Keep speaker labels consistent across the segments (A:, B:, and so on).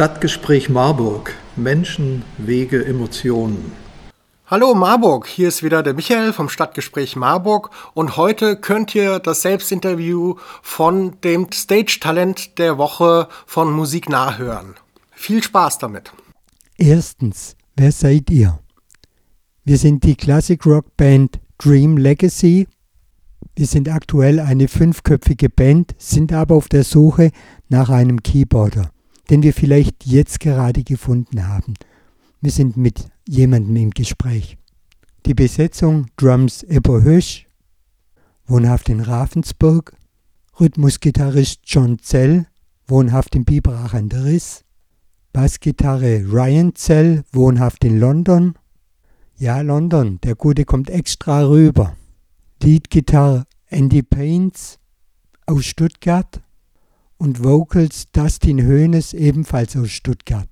A: Stadtgespräch Marburg. Menschen, Wege, Emotionen.
B: Hallo Marburg, hier ist wieder der Michael vom Stadtgespräch Marburg und heute könnt ihr das Selbstinterview von dem Stage-Talent der Woche von Musik nachhören. Viel Spaß damit.
C: Erstens, wer seid ihr? Wir sind die Classic Rock Band Dream Legacy. Wir sind aktuell eine fünfköpfige Band, sind aber auf der Suche nach einem Keyboarder, den wir vielleicht jetzt gerade gefunden haben. Wir sind mit jemandem im Gespräch. Die Besetzung Drums Ebbo Hösch, wohnhaft in Ravensburg, Rhythmusgitarrist John Zell, wohnhaft in Biberach an der Riss, Bassgitarre Ryan Zell, wohnhaft in London. Ja, London, der Gute kommt extra rüber. Leadgitarre Andy Paines aus Stuttgart und Vocals Dustin Hoeneß ebenfalls aus Stuttgart.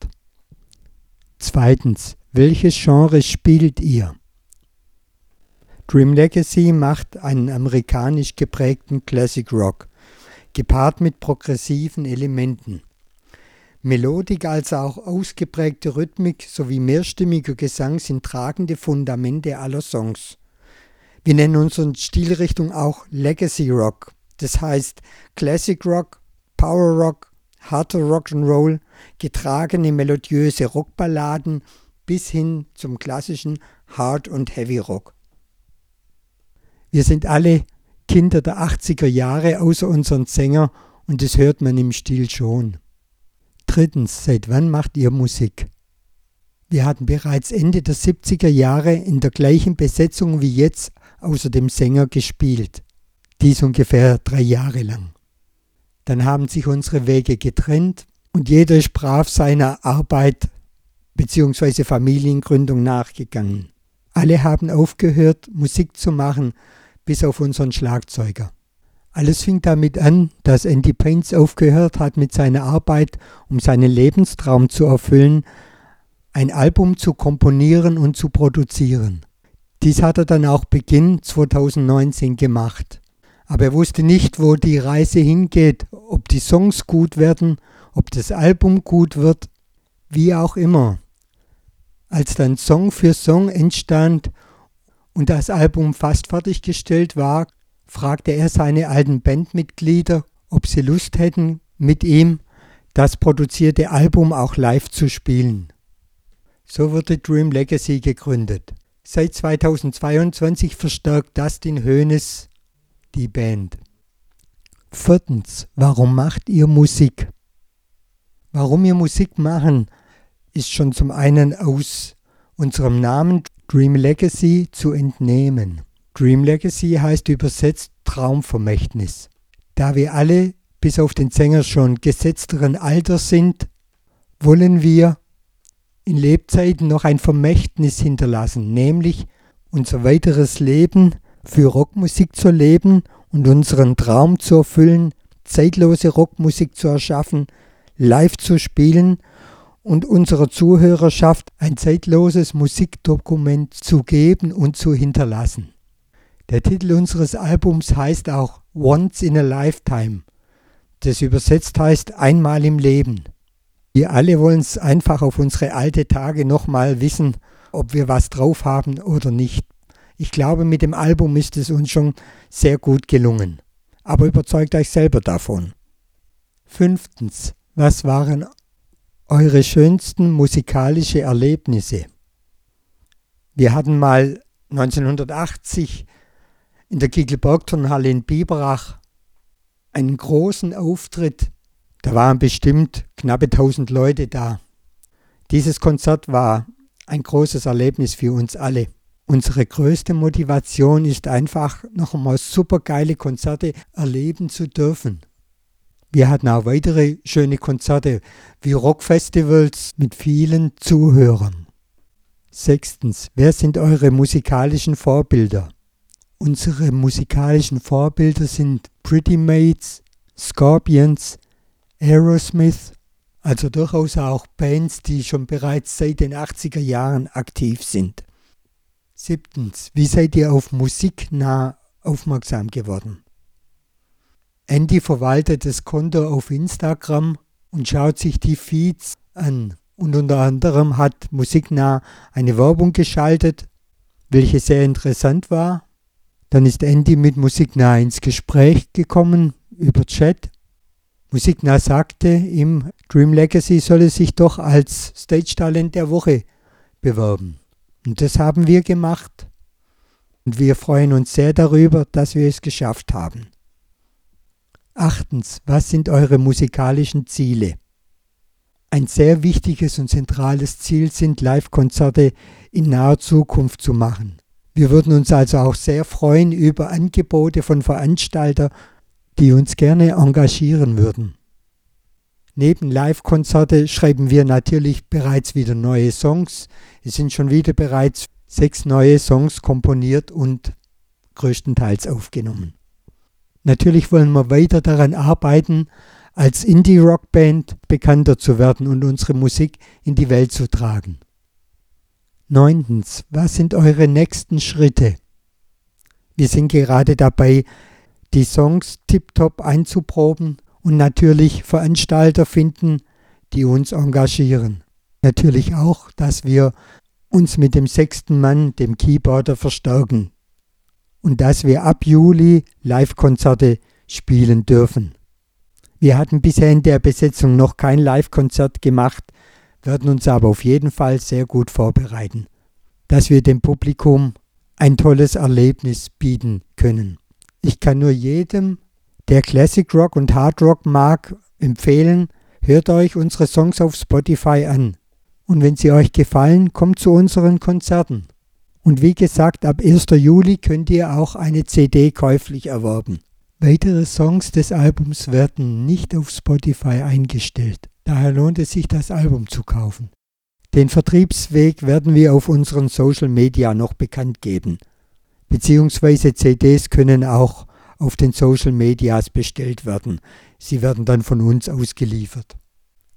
C: Zweitens, welches Genre spielt ihr? Dream Legacy macht einen amerikanisch geprägten Classic Rock, gepaart mit progressiven Elementen. Melodik als auch ausgeprägte Rhythmik sowie mehrstimmiger Gesang sind tragende Fundamente aller Songs. Wir nennen unsere Stilrichtung auch Legacy Rock, das heißt Classic Rock, Power Rock, harter Rock'n'Roll, getragene melodiöse Rockballaden bis hin zum klassischen Hard- und Heavy Rock. Wir sind alle Kinder der 80er Jahre außer unseren Sänger und das hört man im Stil schon. Drittens, seit wann macht ihr Musik? Wir hatten bereits Ende der 70er Jahre in der gleichen Besetzung wie jetzt außer dem Sänger gespielt. Dies ungefähr drei Jahre lang. Dann haben sich unsere Wege getrennt und jeder ist brav seiner Arbeit bzw. Familiengründung nachgegangen. Alle haben aufgehört, Musik zu machen, bis auf unseren Schlagzeuger. Alles fing damit an, dass Andy Paints aufgehört hat mit seiner Arbeit, um seinen Lebenstraum zu erfüllen, ein Album zu komponieren und zu produzieren. Dies hat er dann auch Beginn 2019 gemacht. Aber er wusste nicht, wo die Reise hingeht, ob die Songs gut werden, ob das Album gut wird, wie auch immer. Als dann Song für Song entstand und das Album fast fertiggestellt war, fragte er seine alten Bandmitglieder, ob sie Lust hätten, mit ihm das produzierte Album auch live zu spielen. So wurde Dream Legacy gegründet. Seit 2022 verstärkt Dustin Hoeneß die Band. Viertens, warum macht ihr Musik? Warum wir Musik machen, ist schon zum einen aus unserem Namen Dream Legacy zu entnehmen. Dream Legacy heißt übersetzt Traumvermächtnis. Da wir alle bis auf den Sänger schon gesetzteren Alters sind, wollen wir in Lebzeiten noch ein Vermächtnis hinterlassen, nämlich unser weiteres Leben für Rockmusik zu leben und unseren Traum zu erfüllen, zeitlose Rockmusik zu erschaffen, live zu spielen und unserer Zuhörerschaft ein zeitloses Musikdokument zu geben und zu hinterlassen. Der Titel unseres Albums heißt auch Once in a Lifetime, das übersetzt heißt einmal im Leben. Wir alle wollen es einfach auf unsere alte Tage nochmal wissen, ob wir was drauf haben oder nicht. Ich glaube, mit dem Album ist es uns schon sehr gut gelungen. Aber überzeugt euch selber davon. Fünftens, was waren eure schönsten musikalische Erlebnisse? Wir hatten mal 1980 in der Kiegelbergturnhalle in Biberach einen großen Auftritt da waren bestimmt knappe 1000 Leute da. Dieses Konzert war ein großes Erlebnis für uns alle. Unsere größte Motivation ist einfach, noch einmal super geile Konzerte erleben zu dürfen. Wir hatten auch weitere schöne Konzerte wie Rockfestivals mit vielen Zuhörern. Sechstens, wer sind eure musikalischen Vorbilder? Unsere musikalischen Vorbilder sind Pretty Mates, Scorpions, Aerosmith, also durchaus auch Bands, die schon bereits seit den 80er Jahren aktiv sind. Siebtens, wie seid ihr auf Musik nah aufmerksam geworden? Andy verwaltet das Konto auf Instagram und schaut sich die Feeds an. Und unter anderem hat Musiknah eine Werbung geschaltet, welche sehr interessant war. Dann ist Andy mit Musiknah ins Gespräch gekommen über Chat. Musiknah sagte ihm, Dream Legacy solle sich doch als Stage Talent der Woche bewerben. Und das haben wir gemacht. Und wir freuen uns sehr darüber, dass wir es geschafft haben. Achtens, was sind eure musikalischen Ziele? Ein sehr wichtiges und zentrales Ziel sind Live-Konzerte in naher Zukunft zu machen. Wir würden uns also auch sehr freuen über Angebote von Veranstaltern, die uns gerne engagieren würden. Neben Live-Konzerte schreiben wir natürlich bereits wieder neue Songs. Es sind schon wieder bereits sechs neue Songs komponiert und größtenteils aufgenommen. Natürlich wollen wir weiter daran arbeiten, als Indie-Rock-Band bekannter zu werden und unsere Musik in die Welt zu tragen. Neuntens, was sind eure nächsten Schritte? Wir sind gerade dabei, die Songs tiptop einzuproben und natürlich Veranstalter finden, die uns engagieren. Natürlich auch, dass wir uns mit dem sechsten Mann, dem Keyboarder, verstärken und dass wir ab Juli Live-Konzerte spielen dürfen. Wir hatten bisher in der Besetzung noch kein Live-Konzert gemacht, werden uns aber auf jeden Fall sehr gut vorbereiten, dass wir dem Publikum ein tolles Erlebnis bieten können. Ich kann nur jedem, der Classic Rock und Hard Rock mag, empfehlen, hört euch unsere Songs auf Spotify an. Und wenn sie euch gefallen, kommt zu unseren Konzerten. Und wie gesagt, ab 1. Juli könnt ihr auch eine CD käuflich erwerben. Weitere Songs des Albums werden nicht auf Spotify eingestellt. Daher lohnt es sich, das Album zu kaufen. Den Vertriebsweg werden wir auf unseren Social Media noch bekannt geben. Beziehungsweise CDs können auch auf den Social Medias bestellt werden. Sie werden dann von uns ausgeliefert.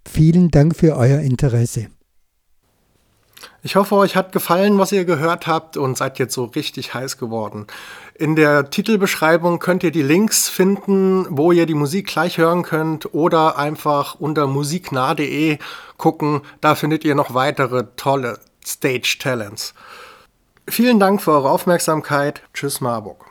C: Vielen Dank für euer Interesse.
B: Ich hoffe, euch hat gefallen, was ihr gehört habt und seid jetzt so richtig heiß geworden. In der Titelbeschreibung könnt ihr die Links finden, wo ihr die Musik gleich hören könnt oder einfach unter musiknah.de gucken. Da findet ihr noch weitere tolle Stage Talents. Vielen Dank für eure Aufmerksamkeit. Tschüss Marburg.